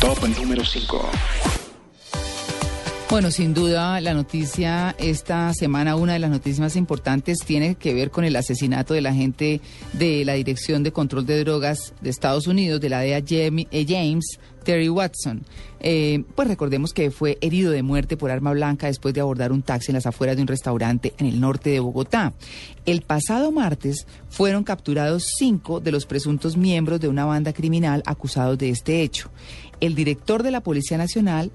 Top número 5. Bueno, sin duda la noticia esta semana, una de las noticias más importantes, tiene que ver con el asesinato del agente de la Dirección de Control de Drogas de Estados Unidos, de la DEA eh, James Terry Watson. Eh, pues recordemos que fue herido de muerte por arma blanca después de abordar un taxi en las afueras de un restaurante en el norte de Bogotá. El pasado martes fueron capturados cinco de los presuntos miembros de una banda criminal acusados de este hecho. El director de la Policía Nacional,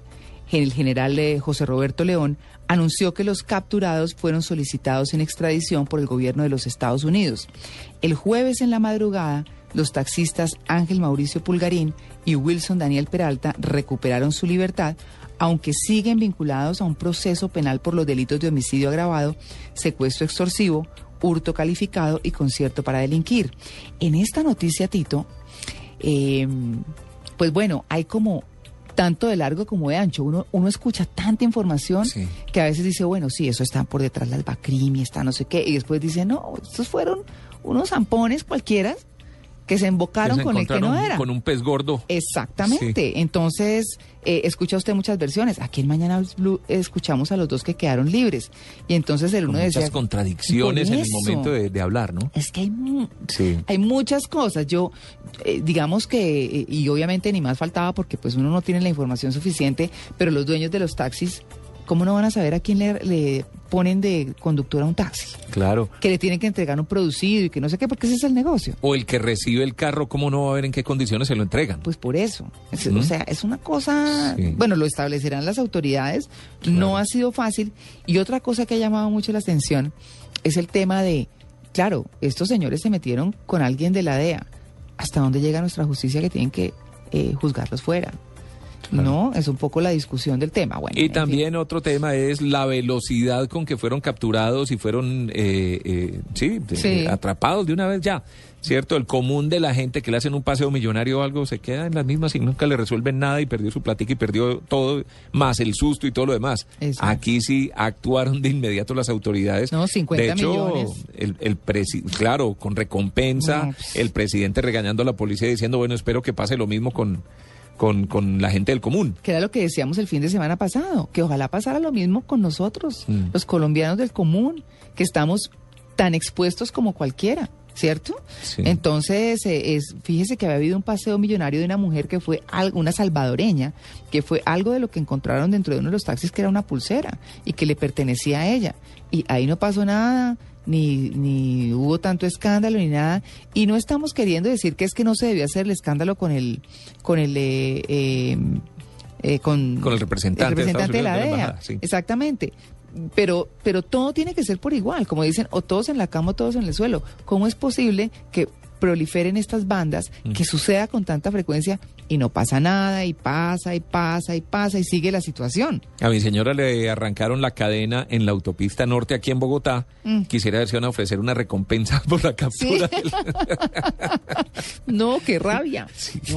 el general José Roberto León, anunció que los capturados fueron solicitados en extradición por el gobierno de los Estados Unidos. El jueves en la madrugada, los taxistas Ángel Mauricio Pulgarín y Wilson Daniel Peralta recuperaron su libertad, aunque siguen vinculados a un proceso penal por los delitos de homicidio agravado, secuestro extorsivo, hurto calificado y concierto para delinquir. En esta noticia, Tito, eh, pues bueno, hay como tanto de largo como de ancho. Uno, uno escucha tanta información que a veces dice, bueno, sí, eso está por detrás las Bacrimi, está no sé qué, y después dice, no, estos fueron unos zampones cualquiera que se embocaron con el que no era. Con un pez gordo. Exactamente. Entonces, eh, escucha usted muchas versiones. Aquí en Mañana Blue escuchamos a los dos que quedaron libres. Y entonces el uno decía... Muchas contradicciones en el momento de, hablar, ¿no? Es que hay, hay muchas cosas. Yo, eh, digamos que, eh, y obviamente ni más faltaba porque pues uno no tiene la información suficiente, pero los dueños de los taxis ¿cómo no van a saber a quién le, ponen de conductor a un taxi? Claro. Que le tienen que entregar un producido y que no sé qué, porque ese es el negocio. O el que recibe el carro, ¿cómo no va a ver en qué condiciones se lo entregan? Pues por eso. O sea, es una cosa, bueno, lo establecerán las autoridades, no ha sido fácil. Y otra cosa que ha llamado mucho la atención es el tema de, claro, estos señores se metieron con alguien de la DEA. ¿Hasta dónde llega nuestra justicia que tienen que eh, juzgarlos fuera? ¿No? Es un poco la discusión del tema. Bueno, y también otro tema es la velocidad con que fueron capturados y fueron, eh, eh, sí, atrapados de una vez ya. ¿Cierto? El común de la gente que le hacen un paseo millonario o algo se queda en las mismas y nunca le resuelven nada y perdió su platica y perdió todo, más el susto y todo lo demás. Aquí sí actuaron de inmediato las autoridades. No, 50 de hecho, millones. El, el claro, con recompensa, el presidente regañando a la policía diciendo, bueno, espero que pase lo mismo con con, con la gente del común. Que era lo que decíamos el fin de semana pasado, que ojalá pasara lo mismo con nosotros, mm. los colombianos del común, que estamos tan expuestos como cualquiera. ¿Cierto? Entonces, eh, es, fíjese que había habido un paseo millonario de una mujer que fue algo, una salvadoreña, que fue algo de lo que encontraron dentro de uno de los taxis que era una pulsera y que le pertenecía a ella. Y ahí no pasó nada, ni, ni hubo tanto escándalo ni nada. Y no estamos queriendo decir que es que no se debió hacer el escándalo con el, con el, eh, eh, eh con, el representante, de, la DEA. Exactamente. Pero, pero todo tiene que ser por igual, como dicen, o todos en la cama o todos en el suelo. ¿Cómo es posible que proliferen estas bandas, que suceda con tanta frecuencia y no pasa nada, y pasa, y pasa, y pasa, y sigue la situación. A mi señora le arrancaron la cadena en la autopista norte aquí en Bogotá. Mm. Quisiera ver si van a ofrecer una recompensa por la captura. no, qué rabia.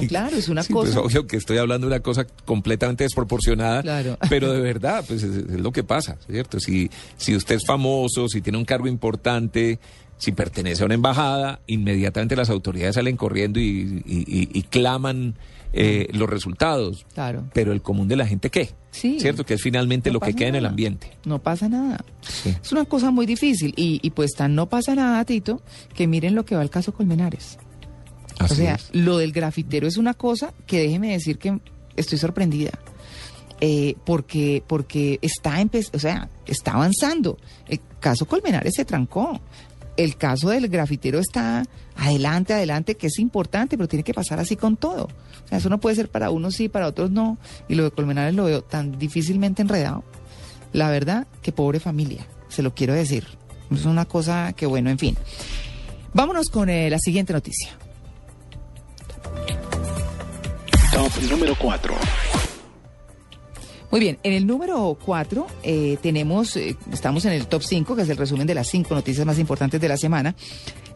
claro, es una pues, cosa. obvio que estoy hablando de una cosa completamente desproporcionada, pero de verdad, pues es, es, lo que pasa, ¿cierto? Si, si usted es famoso, si tiene un cargo importante, si pertenece a una embajada, inmediatamente las autoridades salen corriendo y, claman eh, los resultados. Claro. Pero el común de la gente, ¿qué? Sí. ¿Cierto? Que es finalmente lo que queda en el ambiente. No pasa nada. Es una cosa muy difícil. Y, pues tan no pasa nada, Tito, que miren lo que va el caso Colmenares. o sea, lo del grafitero es una cosa que déjeme decir que estoy sorprendida. Eh, porque porque está o sea está avanzando el caso Colmenares se trancó el caso del grafitero está adelante, adelante, que es importante, pero tiene que pasar así con todo. O sea, eso no puede ser para unos sí, para otros no. Y lo de Colmenares lo veo tan difícilmente enredado. La verdad, que pobre familia, se lo quiero decir. Es una cosa que, bueno, en fin. Vámonos con eh, la siguiente noticia. Top número 4. Muy bien, en el número 4 eh, tenemos, eh, estamos en el top 5, que es el resumen de las cinco noticias más importantes de la semana.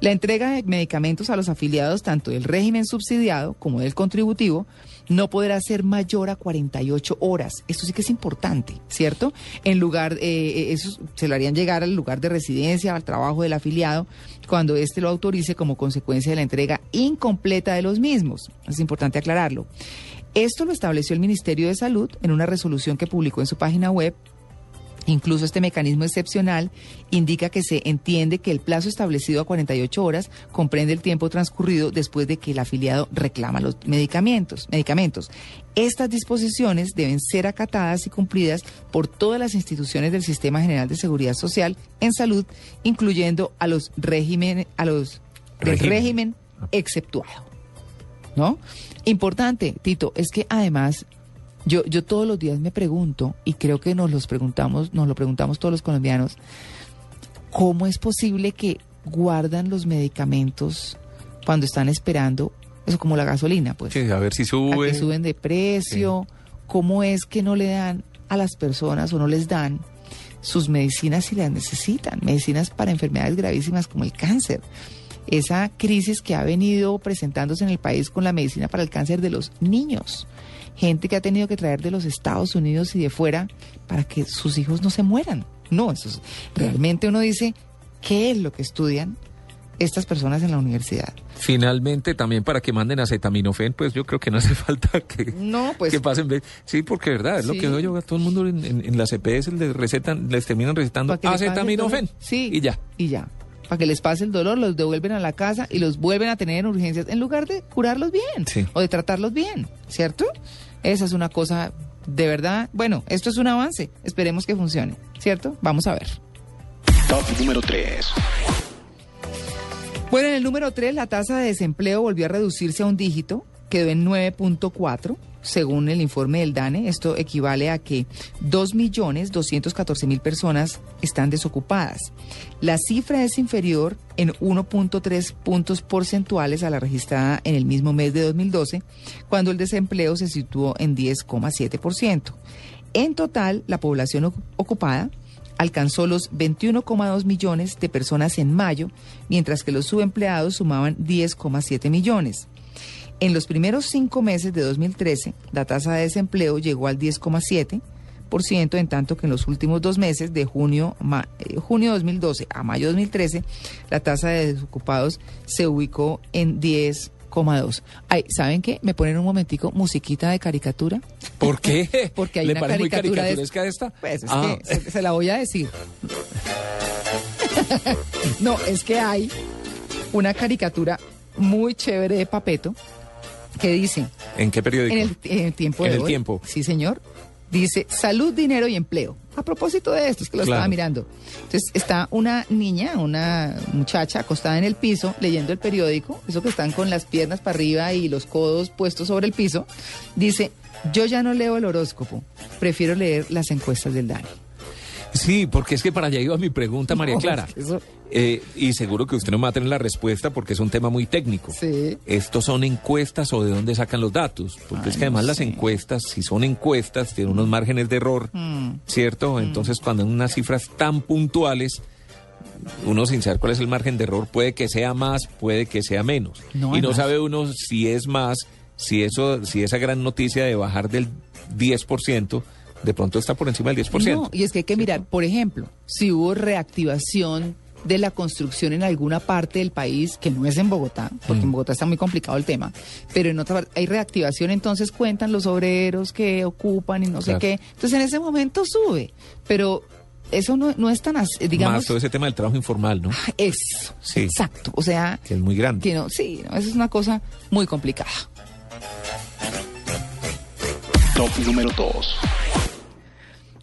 La entrega de medicamentos a los afiliados tanto del régimen subsidiado como del contributivo no podrá ser mayor a 48 horas. Esto sí que es importante, ¿cierto? En lugar, eh, eso se lo harían llegar al lugar de residencia, al trabajo del afiliado, cuando éste lo autorice como consecuencia de la entrega incompleta de los mismos. Es importante aclararlo. Esto lo estableció el Ministerio de Salud en una resolución que publicó en su página web Incluso este mecanismo excepcional indica que se entiende que el plazo establecido a 48 horas comprende el tiempo transcurrido después de que el afiliado reclama los medicamentos. medicamentos. Estas disposiciones deben ser acatadas y cumplidas por todas las instituciones del Sistema General de Seguridad Social en salud, incluyendo a los régimen, a los del régimen exceptuado. ¿No? Importante, Tito, es que además yo, yo todos los días me pregunto, y creo que nos los preguntamos, nos lo preguntamos todos los colombianos, ¿cómo es posible que guardan los medicamentos cuando están esperando, eso como la gasolina, pues? a ver si suben. que suben de precio. ¿Cómo es que no le dan a las personas o no les dan sus medicinas si las necesitan? Medicinas para enfermedades gravísimas como el cáncer. Esa crisis que ha venido presentándose en el país con la medicina para el cáncer de los niños gente que ha tenido que traer de los Estados Unidos y de fuera para que sus hijos no se mueran. No, eso es, realmente uno dice, ¿qué es lo que estudian estas personas en la universidad? Finalmente, también para que manden acetaminofén, pues yo creo que no hace falta que, no, pues, que pasen. Sí, porque verdad, es lo que veo yo a todo el mundo en, las EPS les recetan, les terminan recetando acetaminofén. Sí. Y ya. Y ya para que les pase el dolor, los devuelven a la casa y los vuelven a tener en urgencias en lugar de curarlos bien o de tratarlos bien, ¿cierto? Esa es una cosa de verdad. Bueno, esto es un avance. Esperemos que funcione, ¿cierto? Vamos a ver. Top número 3. Bueno, en el número 3 la tasa de desempleo volvió a reducirse a un dígito, quedó en 9.4 según el informe del DANE, esto equivale a que 2.214.000 personas están desocupadas. La cifra es inferior en 1.3 puntos porcentuales a la registrada en el mismo mes de 2012, cuando el desempleo se situó en 10,7%. En total, la población ocupada alcanzó los 21,2 millones de personas en mayo, mientras que los subempleados sumaban 10,7 millones. En los primeros cinco meses de 2013, la tasa de desempleo llegó al 10,7%, en tanto que en los últimos dos meses, de junio, eh, junio 2012 a mayo 2013, la tasa de desocupados se ubicó en 10,2. Ay, ¿saben qué? Me ponen un momentico musiquita de caricatura. ¿Por qué? Porque hay ¿Le una parece caricatura muy caricaturesca esta? Pues es Ah. que se, se la voy a decir. no, es que hay una caricatura muy chévere de Papeto que dice, ¿En qué periódico? en el, en el tiempo En de el hoy, tiempo. Sí, señor. Dice salud, dinero y empleo. A propósito de esto, es que lo Claro. estaba mirando. Entonces está una niña, una muchacha acostada en el piso leyendo el periódico, eso que están con las piernas para arriba y los codos puestos sobre el piso. Dice, yo ya no leo el horóscopo, prefiero leer las encuestas del DANE. Sí, porque es que para allá iba mi pregunta, María No, Clara. es que eso- Eh, y seguro que usted no me va a tener la respuesta porque es un tema muy técnico. Sí. ¿Estos son encuestas o de dónde sacan los datos? Porque es que además no las sé. encuestas, si son encuestas, tienen unos márgenes de error, Mm. ¿cierto? Entonces, cuando hay unas cifras tan puntuales, uno sin saber cuál es el margen de error, puede que sea más, puede que sea menos. No, y no sabe uno si es más, si eso, si esa gran noticia de bajar del 10%, de pronto está por encima del 10%. No, y es que hay que mirar, por ejemplo, si hubo reactivación de la construcción en alguna parte del país, que no es en Bogotá, porque Mm. en Bogotá está muy complicado el tema, pero en otra parte hay reactivación, entonces cuentan los obreros que ocupan y no sé qué. Entonces en ese momento sube, pero eso no, no es tan así, digamos. Más todo ese tema del trabajo informal, ¿no? Eso, Sí. exacto. O sea, Que es muy grande. que no, sí, no, eso es una cosa muy complicada. Top número 2.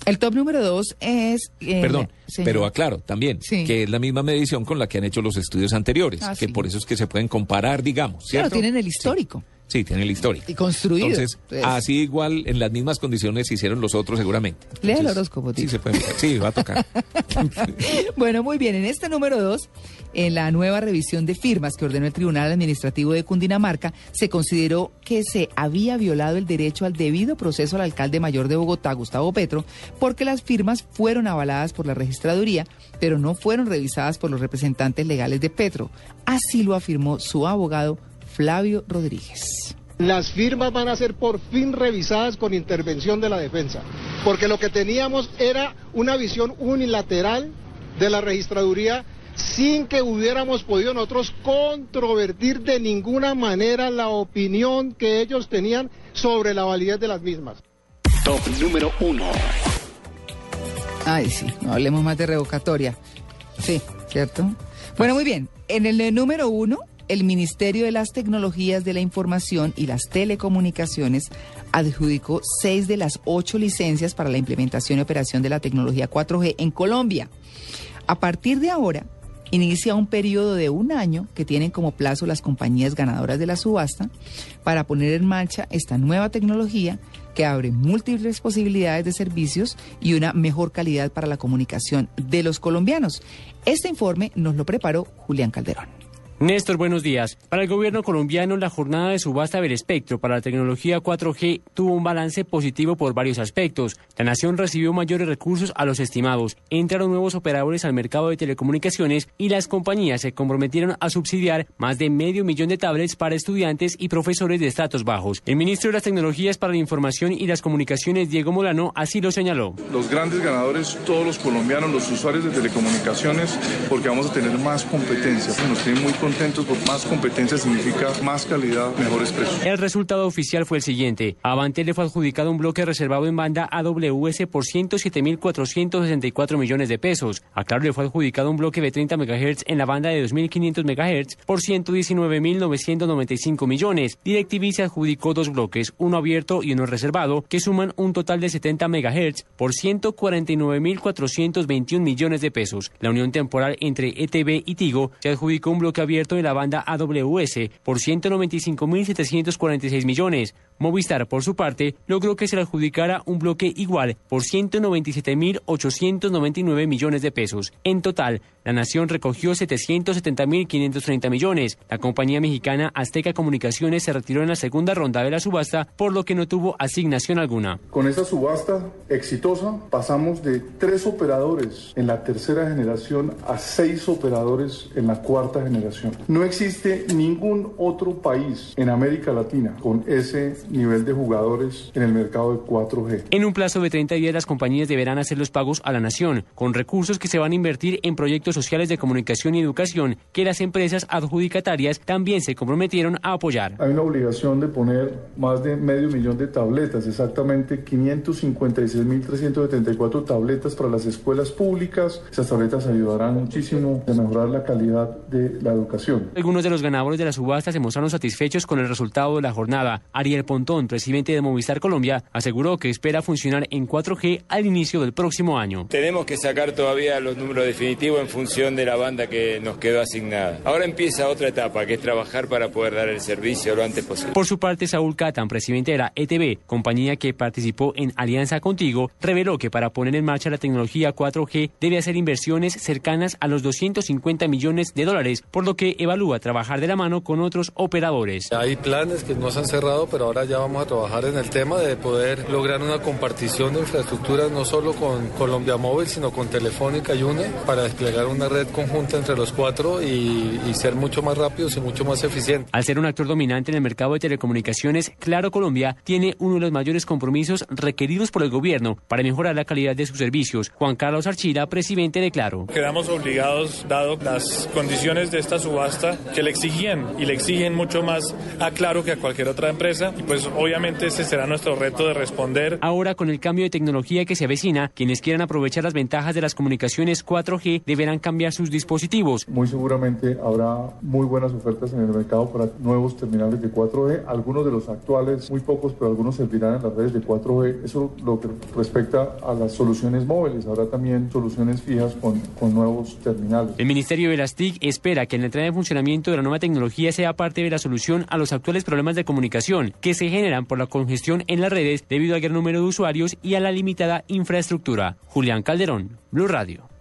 El top número dos es... eh, Perdón, señor. pero aclaro también Sí. que es la misma medición con la que han hecho los estudios anteriores, Ah, que sí. por eso es que se pueden comparar, digamos, Claro, ¿cierto? tienen el histórico. Sí, tienen el histórico. Y construido. Entonces, Pues, así igual en las mismas condiciones se hicieron los otros seguramente. Lea el horóscopo, Sí, se puede. Sí, va a tocar. Bueno, muy bien. En este número dos, en la nueva revisión de firmas que ordenó el Tribunal Administrativo de Cundinamarca, se consideró que se había violado el derecho al debido proceso al alcalde mayor de Bogotá, Gustavo Petro, porque las firmas fueron avaladas por la registraduría, pero no fueron revisadas por los representantes legales de Petro. Así lo afirmó su abogado Flavio Rodríguez. Las firmas van a ser por fin revisadas con intervención de la defensa, porque lo que teníamos era una visión unilateral de la registraduría sin que hubiéramos podido nosotros controvertir de ninguna manera la opinión que ellos tenían sobre la validez de las mismas. Top número 1. Ay, sí, no hablemos más de revocatoria. Sí, ¿cierto? Bueno, muy bien. En el número uno, el Ministerio de las Tecnologías de la Información y las Telecomunicaciones adjudicó seis de las ocho licencias para la implementación y operación de la tecnología 4G en Colombia. A partir de ahora, inicia un periodo de un año que tienen como plazo las compañías ganadoras de la subasta para poner en marcha esta nueva tecnología que abre múltiples posibilidades de servicios y una mejor calidad para la comunicación de los colombianos. Este informe nos lo preparó Julián Calderón. Néstor, buenos días. Para el gobierno colombiano, la jornada de subasta del espectro para la tecnología 4G tuvo un balance positivo por varios aspectos. La nación recibió mayores recursos a los estimados, entraron nuevos operadores al mercado de telecomunicaciones y las compañías se comprometieron a subsidiar más de medio millón de tablets para estudiantes y profesores de estratos bajos. El ministro de las Tecnologías para la Información y las Comunicaciones, Diego Molano, así lo señaló. Los grandes ganadores, todos los colombianos, los usuarios de telecomunicaciones, porque vamos a tener más competencia. Nos tienen muy El resultado oficial fue el siguiente. A Avantel le fue adjudicado un bloque reservado en banda AWS por 107.464 millones de pesos. A Claro le fue adjudicado un bloque de 30 MHz en la banda de 2.500 MHz por 119.995 millones. DirecTV se adjudicó dos bloques, uno abierto y uno reservado, que suman un total de 70 MHz por 149.421 millones de pesos. La unión temporal entre ETV y Tigo se adjudicó un bloque abierto de la banda AWS por 195.746 millones. Movistar, por su parte, logró que se le adjudicara un bloque igual por 197.899 millones de pesos. En total, la nación recogió 770.530 millones. La compañía mexicana Azteca Comunicaciones se retiró en la segunda ronda de la subasta, por lo que no tuvo asignación alguna. Con esta subasta exitosa, pasamos de tres operadores en la tercera generación a seis operadores en la cuarta generación. No existe ningún otro país en América Latina con ese nivel de jugadores en el mercado de 4G. En un plazo de 30 días, las compañías deberán hacer los pagos a la nación, con recursos que se van a invertir en proyectos sociales de comunicación y educación que las empresas adjudicatarias también se comprometieron a apoyar. Hay una obligación de poner más de medio millón de tabletas, exactamente 556.374 tabletas para las escuelas públicas. Esas tabletas ayudarán muchísimo a mejorar la calidad de la educación. Algunos de los ganadores de la subasta se mostraron satisfechos con el resultado de la jornada. Ariel Pontón, presidente de Movistar Colombia, aseguró que espera funcionar en 4G al inicio del próximo año. Tenemos que sacar todavía los números definitivos en función de la banda que nos quedó asignada. Ahora empieza otra etapa, que es trabajar para poder dar el servicio lo antes posible. Por su parte, Saúl Catan, presidente de la ETB, compañía que participó en Alianza Contigo, reveló que para poner en marcha la tecnología 4G debe hacer inversiones cercanas a los 250 millones de dólares, por lo que evalúa trabajar de la mano con otros operadores. Hay planes que no se han cerrado, pero ahora ya vamos a trabajar en el tema de poder lograr una compartición de infraestructuras no solo con Colombia Móvil, sino con Telefónica y UNE para desplegar una red conjunta entre los cuatro y, y ser mucho más rápidos y mucho más eficientes. Al ser un actor dominante en el mercado de telecomunicaciones, Claro Colombia tiene uno de los mayores compromisos requeridos por el gobierno para mejorar la calidad de sus servicios. Juan Carlos Archila, presidente de Claro. Quedamos obligados, dado las condiciones de esta subasta, que le exigían y le exigen mucho más a Claro que a cualquier otra empresa. Y pues obviamente ese será nuestro reto de responder. Ahora, con el cambio de tecnología que se avecina, quienes quieran aprovechar las ventajas de las comunicaciones 4G deberán cambiar sus dispositivos. Muy seguramente habrá muy buenas ofertas en el mercado para nuevos terminales de 4G. Algunos de los actuales, muy pocos, pero algunos servirán en las redes de 4G. Eso lo que respecta a las soluciones móviles. Habrá también soluciones fijas con, con nuevos terminales. El Ministerio de las TIC espera que la entrada en funcionamiento de la nueva tecnología sea parte de la solución a los actuales problemas de comunicación que se generan por la congestión en las redes debido al gran número de usuarios y a la limitada infraestructura. Julián Calderón, Blue Radio.